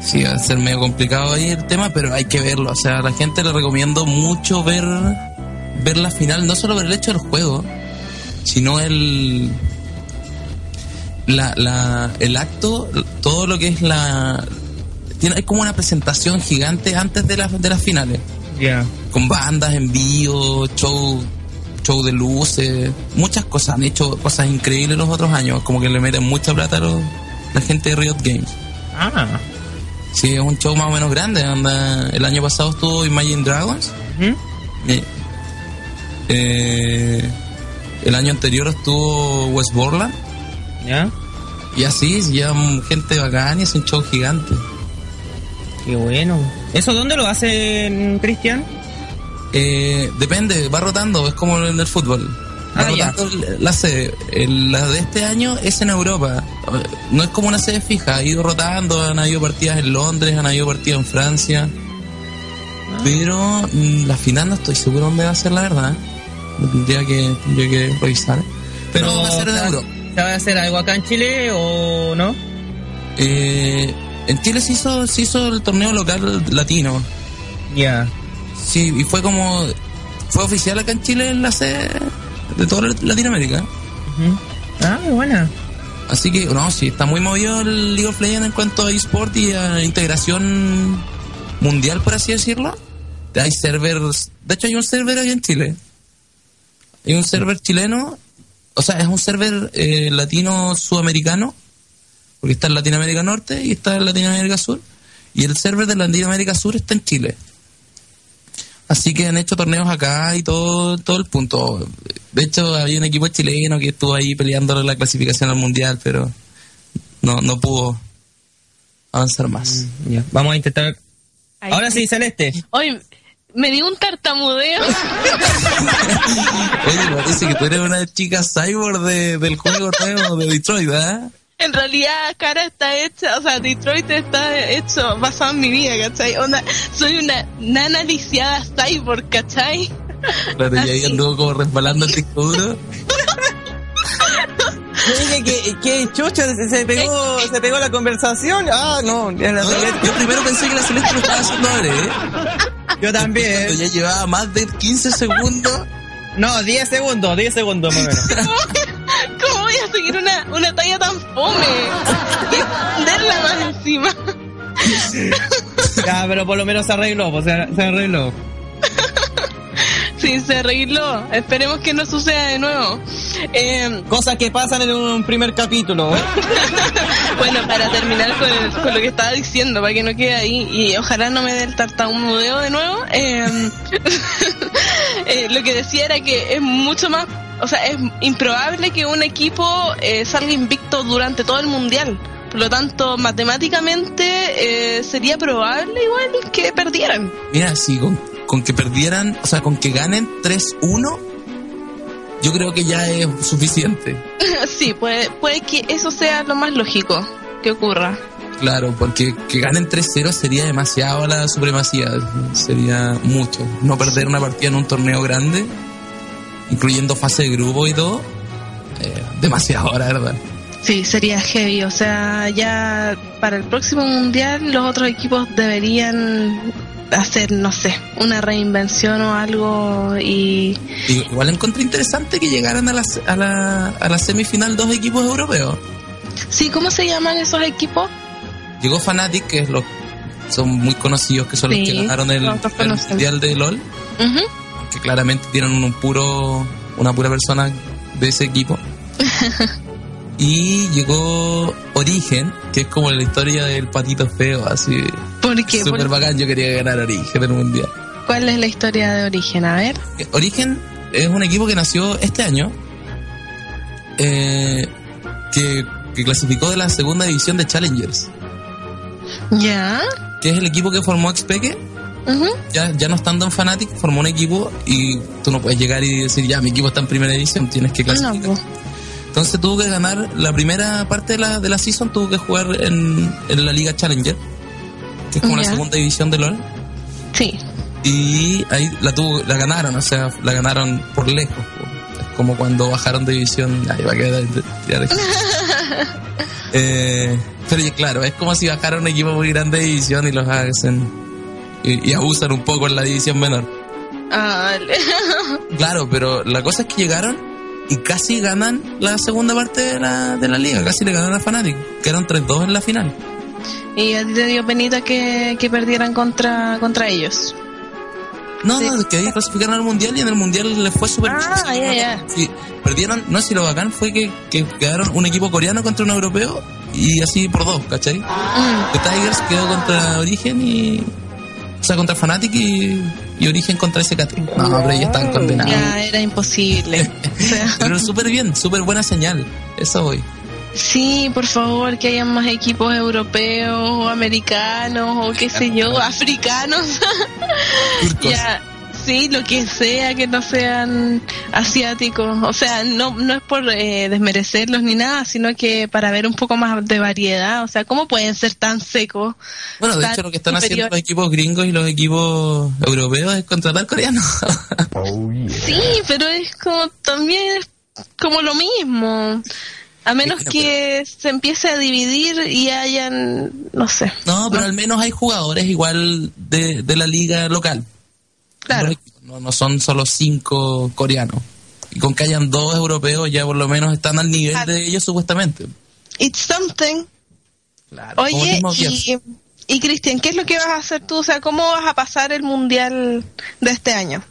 Sí, va a ser medio complicado ahí el tema, pero hay que verlo. O sea, a la gente le recomiendo mucho ver, ver la final, no solo por el hecho del juego, sino el, la, la, el acto, todo lo que es la... Tiene, hay como una presentación gigante antes de, las de las finales, Ya. con bandas en vivo, show, show de luces, muchas cosas. Han hecho cosas increíbles los otros años, como que le meten mucha plata a los- la gente de Riot Games. Ah. Sí, es un show más o menos grande. anda- el año pasado estuvo Imagine Dragons. Eh, eh, el año anterior estuvo West Borland. Ya. Y así, llevan gente bacán y es un show gigante. Qué bueno. ¿Eso dónde lo hacen, Cristian? Eh, depende, va rotando, es como en el fútbol. Va Ah, rotando la sede. La de este año es en Europa. No es como una sede fija, ha ido rotando, han habido partidas en Londres, han habido partidas en Francia. Ah. Pero mm, la final no estoy seguro dónde va a ser, la verdad. Tendría que, tendría que revisar. Pero va a ser en ¿se va- Europa. ¿Se va a hacer algo acá en Chile o no? Eh, en Chile se hizo, se hizo el torneo local latino. Ya. Sí, y fue como. Fue oficial acá en Chile en la sede de toda Latinoamérica. Ah, qué buena. Así que, no, sí, está muy movido el League of Legends en cuanto a eSport y a integración mundial, por así decirlo. Hay servers. De hecho, hay un server ahí en Chile. Hay un server chileno. O sea, es un server eh, latino-sudamericano. Porque está en Latinoamérica Norte y está en Latinoamérica Sur. Y el server de Latinoamérica Sur está en Chile. Así que han hecho torneos acá y todo, todo el punto. De hecho, había un equipo chileno que estuvo ahí peleando la clasificación al mundial, pero no, no pudo avanzar más. Ya. Vamos a intentar. Ahí Ahora sí, Celeste. Hoy me dio un tartamudeo. Oye, parece que tú eres una chica cyborg de, del juego nuevo de Detroit, ¿verdad? En realidad, cara está hecha, o sea, Detroit está hecho basado en mi vida, ¿cachai? Onda, soy una nana lisiada cyborg, ¿cachai? Claro, y ahí anduvo como resbalando el disco duro. Yo dije que, chucha, se, pegó, se pegó la conversación. Ah, no, ya la No, Celeste. yo primero pensé que la Celeste lo estaba haciendo ¿eh? Yo Cuando también. ya llevaba más de 15 segundos. No, 10 segundos, 10 segundos más o menos. ¿Cómo voy a seguir una, una talla tan fome? Y esconderla más encima. Ya, pero por lo menos se arregló, pues se, se arregló. Sí, se arregló. Esperemos que no suceda de nuevo. Eh, Cosas que pasan en un primer capítulo. bueno, para terminar con, el- con lo que estaba diciendo, para que no quede ahí, y ojalá no me dé el tartamudeo de nuevo, eh, eh, lo que decía era que es mucho más, o sea, es improbable que un equipo eh, salga invicto durante todo el mundial. Por lo tanto, matemáticamente eh, sería probable igual que perdieran. Mira, con, con que perdieran, o sea, con que ganen 3-1, yo creo que ya es suficiente. sí, puede, puede que eso sea lo más lógico que ocurra. Claro, porque que ganen 3-0 sería demasiado la supremacía. Sería mucho. No perder una partida en un torneo grande, incluyendo fase de grupo y todo, eh, demasiado, la verdad. Sí, sería heavy. O sea, ya para el próximo mundial los otros equipos deberían hacer, no sé, una reinvención o algo y... Igual encontré interesante que llegaran a la, a la, a la semifinal dos equipos europeos. Sí, ¿cómo se llaman esos equipos? Llegó Fnatic, que es los, son muy conocidos, que son los que ganaron el, el mundial de LOL, Ujú. Que claramente tienen un puro, una pura persona de ese equipo. y llegó Origen, que es como la historia del patito feo, así. ¿Por qué? Súper ¿Por- bacán, yo quería ganar Origen en el mundial. ¿Cuál es la historia de origen? A ver. Origen es un equipo que nació este año, eh, que, que clasificó de la segunda división de Challengers. ¿Ya? que es el equipo que formó Expeque, Ya, ya no estando en Fnatic, formó un equipo y tú no puedes llegar y decir, ya, mi equipo está en primera división, tienes que No, clasificar. po. Entonces tuvo que ganar la primera parte de la, de la season, tuvo que jugar en, en la Liga Challenger, que es como la segunda división de LOL. Sí. Y ahí la tuvo, la ganaron, o sea, la ganaron por lejos. Es como cuando bajaron de división, ahí va a quedar de- eh, pero claro, es como si bajaran un equipo muy grande de división y los hacen y, y abusan un poco en la división menor. Ah, vale. Claro, pero la cosa es que llegaron y casi ganan la segunda parte de la, de la liga, casi le ganan a Fnatic, quedaron 3-2 en la final. y a ti te dio penita que, que perdieran contra, contra ellos. No, Sí. no, que ahí clasificaron al mundial y en el mundial les fue súper Ah, ya, ya. Sí, perdieron, no si lo bacán fue que, que quedaron un equipo coreano contra un europeo y así por dos, ¿cachai? Mm. Que Tigers quedó contra Origen y. Sea, contra Fnatic y, y Origen contra SKT. No, pero ellos estaban condenados. Ya era imposible. Pero súper bien, súper buena señal. Eso voy. sí, por favor, que hayan más equipos europeos o americanos o qué sé yo, africanos. Turcos. ya, sí, lo que sea, que no sean asiáticos. O sea, no, no es por eh, desmerecerlos ni nada, sino que para ver un poco más de variedad. O sea, ¿cómo pueden ser tan secos? Bueno, de hecho, lo que están haciendo los equipos gringos y los equipos europeos es contratar coreanos. Sí, pero es como también es como lo mismo. A menos Bueno, que se empiece a dividir y hayan, no sé. no, pero al menos hay jugadores igual de, de la liga local. Claro. No, no son solo cinco coreanos. Y con que hayan dos europeos ya por lo menos están al nivel Claro. de ellos supuestamente. It's something. Claro. Oye, y, y Cristian, ¿qué es lo que vas a hacer tú? O sea, ¿cómo vas a pasar el mundial de este año?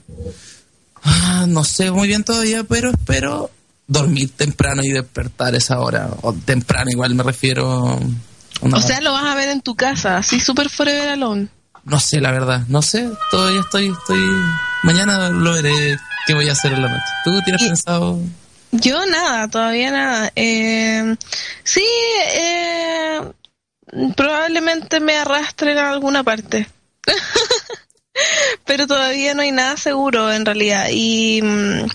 Ah, no sé muy bien todavía, pero espero dormir temprano y despertar esa hora. O temprano igual me refiero. una O hora. sea, lo vas a ver en tu casa, así super forever alone. No sé, la verdad. No sé. Todavía estoy, estoy. Mañana lo veré qué voy a hacer en la noche. ¿Tú tienes Y- pensado? Yo nada, todavía nada. Eh, sí, eh, probablemente me arrastren a alguna parte. Pero todavía no hay nada seguro en realidad. Y mm,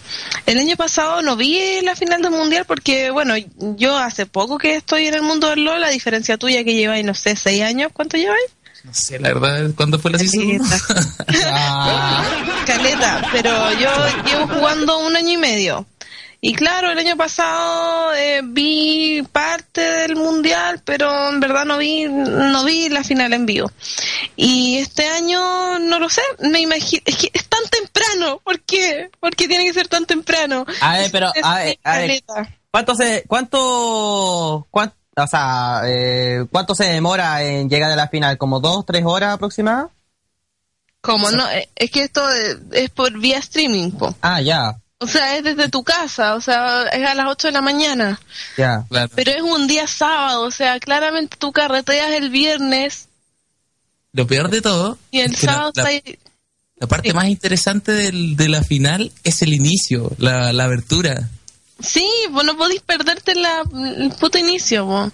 el año pasado no vi la final del mundial porque, bueno, yo hace poco que estoy en el mundo del LOL, a diferencia tuya que lleváis, no sé, seis años. ¿Cuánto lleváis? No sé, la verdad. ¿Cuándo fue la season? Caleta, pero yo llevo jugando un año y medio. Y claro, el año pasado eh, vi parte del mundial, pero en verdad no vi, no vi la final en vivo. Y este año no lo sé, me imagino, es que es tan temprano, ¿por qué? ¿Por qué tiene que ser tan temprano? A ver, pero, Es- a ver, a ver, caleta. ¿cuánto se, cuánto, cuánto, o sea, eh, cuánto se demora en llegar a la final? ¿Como dos, tres horas aproximadas? ¿Cómo no? Eh, Es que esto es por vía streaming, po. Ah, ya, O sea, es desde tu casa, o sea, es a las 8 de la mañana. ya. Claro. Pero es un día sábado, o sea, claramente tú carreteas el viernes Lo peor de todo. y el es que la- sábado la, está ahí. la parte Sí. más interesante del- de la final es el inicio, la, la abertura. Sí, pues no podéis perderte la, el puto inicio, po.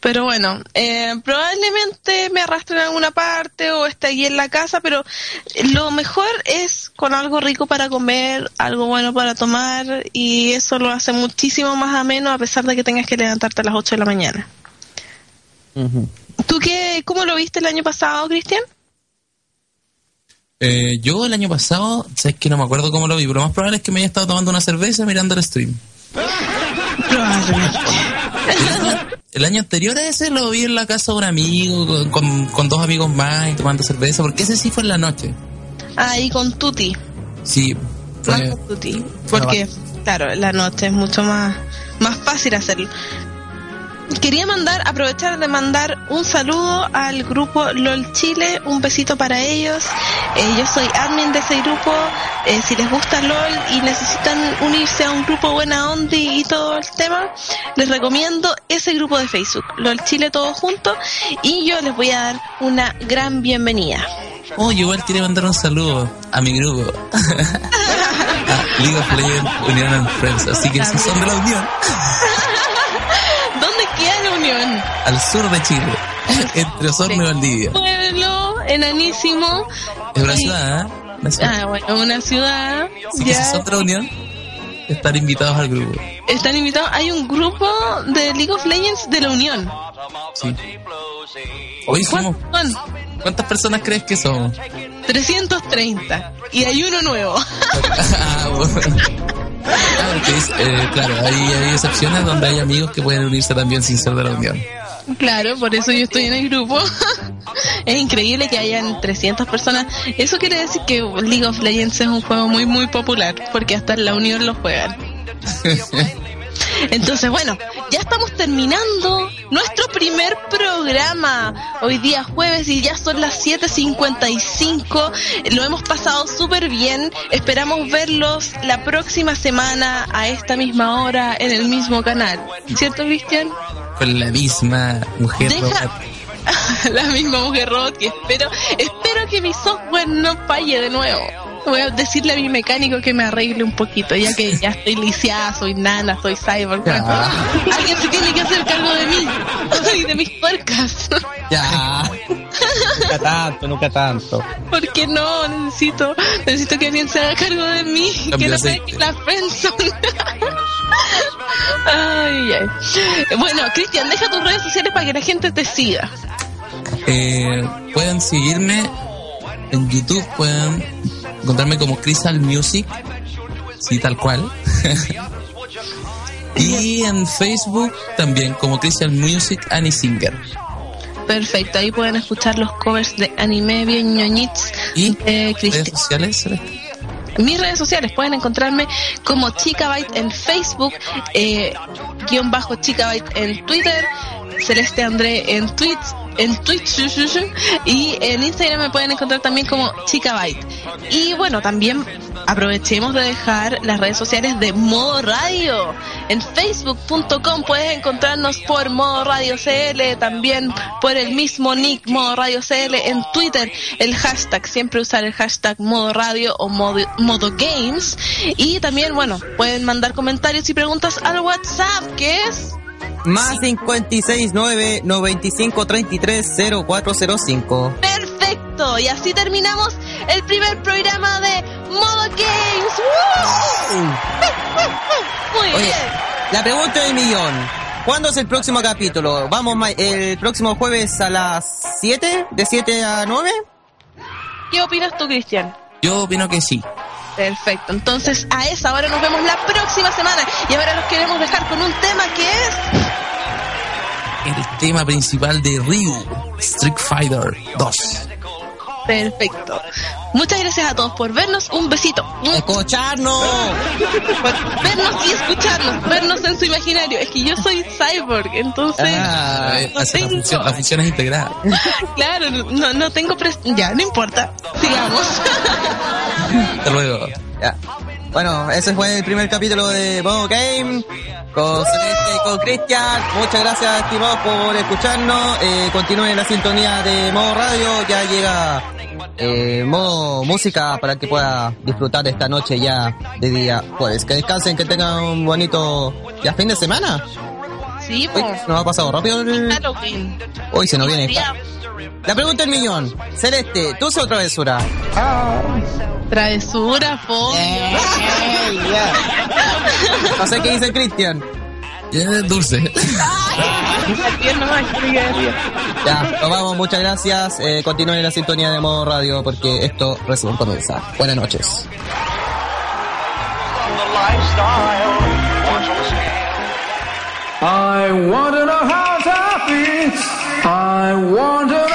pero bueno, eh, probablemente me arrastren a alguna parte o esté ahí en la casa, pero lo mejor es con algo rico para comer, algo bueno para tomar y eso lo hace muchísimo más ameno a pesar de que tengas que levantarte a las 8 de la mañana. ¿Tú qué, cómo lo viste el año pasado, Cristian? Eh, yo el año pasado, sé que no me acuerdo cómo lo vi, pero lo más probable es que me haya estado tomando una cerveza mirando el stream. El año anterior a ese lo vi en la casa de un amigo, con, con- dos amigos más y tomando cerveza, porque ese sí fue en la noche. Ahí con Tuti. Sí, Más con Tuti. Porque, claro, la noche es mucho más, más fácil hacerlo. Quería mandar, aprovechar de mandar un saludo al grupo LOL Chile, un besito para ellos. Eh, yo soy admin de ese grupo. Eh, si les gusta LOL y necesitan unirse a un grupo buena onda y todo el tema, les recomiendo ese grupo de Facebook, LOL Chile todo junto, y yo les voy a dar una gran bienvenida. Oh, igual quería mandar un saludo a mi grupo. a League of Legends Unión and Friends. Así que si son de la Unión, ¿Dónde queda la unión? al sur de Chile, entre Osorno y Valdivia. Pueblo enanísimo. Es una ciudad, ¿eh? Una ciudad. Ah, bueno, una ciudad. Así que si es otra unión, estar invitados al grupo. están invitados. Hay un grupo de League of Legends de la Unión. Sí. Hoy somos. ¿Cuántas personas crees que somos? 330. Y hay uno nuevo. Ah, bueno. Ah, es, eh, claro, hay, hay excepciones donde hay amigos que pueden unirse también sin ser de la unión. Claro, por eso yo estoy en el grupo. es increíble que hayan 300 personas. Eso quiere decir que League of Legends es un juego muy, muy popular, porque hasta en la Unión lo juegan. Entonces, bueno, ya estamos terminando nuestro primer programa. Hoy día jueves y ya son las 7.55. Lo hemos pasado súper bien. Esperamos verlos la próxima semana a esta misma hora en el mismo canal. ¿Cierto, Cristian? Con la misma mujer Deja- la misma mujer robot que espero, espero que mi software no falle de nuevo. Voy a decirle a mi mecánico que me arregle un poquito, ya que ya estoy lisiada, soy nana, soy cyborg. Ya. Alguien se tiene que hacer cargo de mí y de mis tuercas. Ya. nunca tanto, nunca tanto. ¿Por qué no? Necesito, necesito que alguien se haga cargo de mí, Cambio que no de se aceite. deje la friendzone. Ay, ay. Bueno, Cristian, deja tus redes sociales para que la gente te siga. Eh, pueden seguirme en YouTube, pueden encontrarme como Crystal Music, sí, tal cual. y en Facebook también como Crystal Music Annie Singer. Perfecto, ahí pueden escuchar los covers de anime bien ñoñits ¿Y de redes sociales? Mis redes sociales pueden encontrarme como Chicabyte en Facebook, eh, guion bajo Chicabyte en Twitter, Celeste André en Twitch, en Twitch y en Instagram me pueden encontrar también como Chicabyte. Y bueno, también aprovechemos de dejar las redes sociales de Modo Radio. En facebook.com puedes encontrarnos por Modo Radio CL, también por el mismo nick Modo Radio CL en Twitter, el hashtag, siempre usar el hashtag Modo Radio o Modo, modo Games. Y también, bueno, pueden mandar comentarios y preguntas al WhatsApp, que es Más 56 9 95 33 0405. perfecto. Y así terminamos el primer programa de Modo Games. ¡Woo! Muy Oye, bien. la pregunta del millón. ¿Cuándo es el próximo capítulo? ¿Vamos el próximo jueves a las 7? ¿De 7 a 9? ¿Qué opinas tú, Cristian? Yo opino que sí. Perfecto, entonces a esa hora nos vemos la próxima semana y ahora los queremos dejar con un tema que es El tema principal de Ryu, Street Fighter 2. Perfecto. Muchas gracias a todos por vernos, un besito. ¡Escucharnos! Por vernos y escucharnos, vernos en su imaginario. Es que yo soy cyborg, entonces Ah, no la, tengo- función, la función es integrada. claro, no, no tengo pres- ya, no importa. Sigamos. Hasta luego. Ya. Bueno, ese fue el primer capítulo de Modo Game con Celeste y con Cristian. Muchas gracias, estimados, por escucharnos. Eh, continúen la sintonía de Modo Radio. Ya llega eh, Modo Música para que pueda disfrutar esta noche ya de día jueves. Que descansen, que tengan un bonito ya fin de semana. Sí, Uy, pues. nos ha pasado rápido. el-. Hoy se nos viene. Día- La pregunta del millón. Celeste, ¿tú o travesura? Travesura, fobia. No sé qué dice Cristian. Ya, dulce. Ya, nos vamos, muchas gracias. Eh, continúen en la sintonía de modo radio porque esto recién comienza. Buenas noches. I want to know how fix. I want to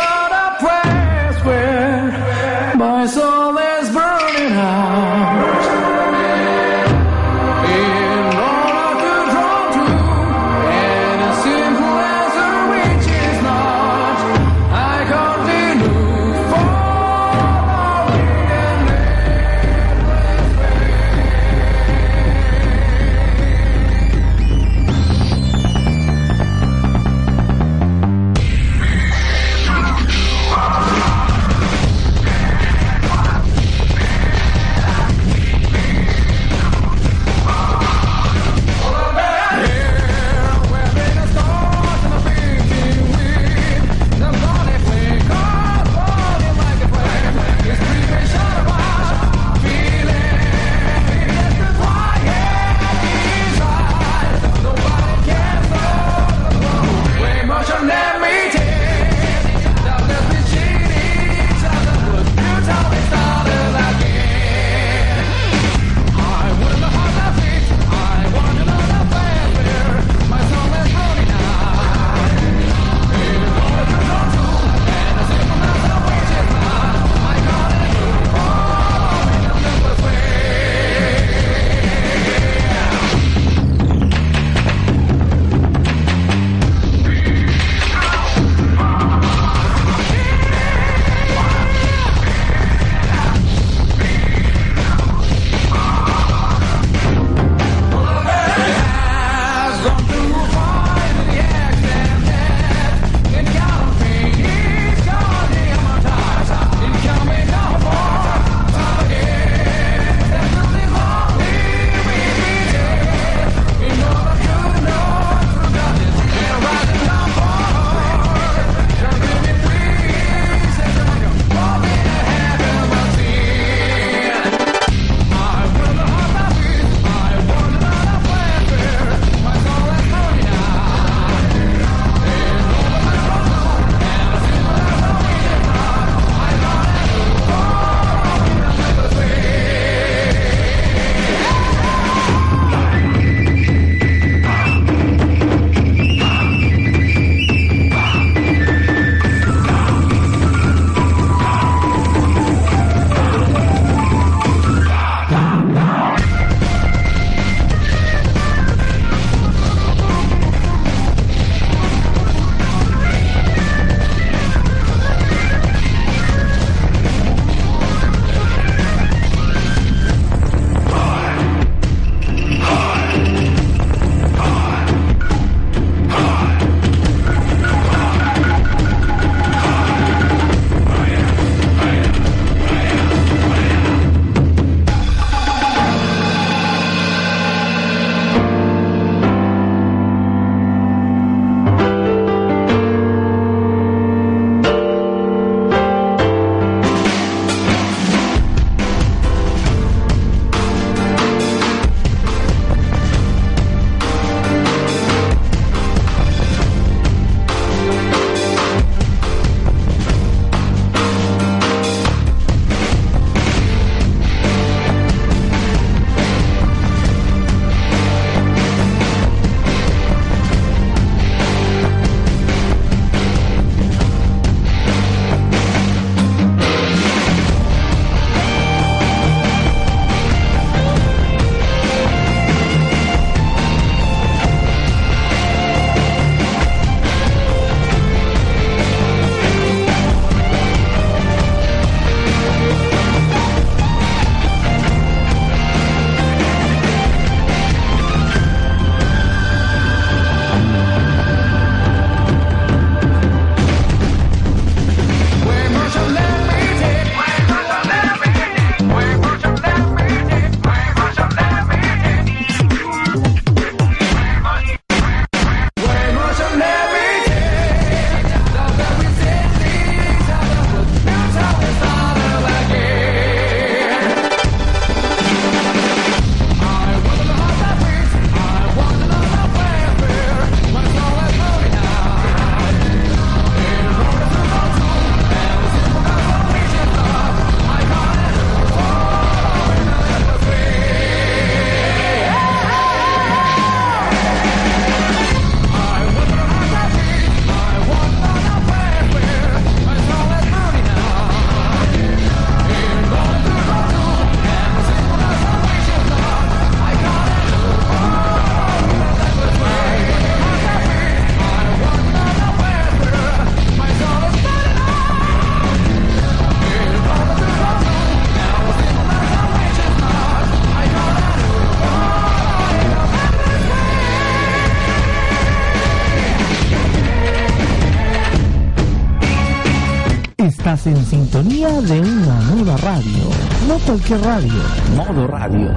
de una nueva radio. No cualquier radio, modo radio.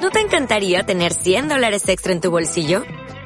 ¿No te encantaría tener 100 dólares extra en tu bolsillo?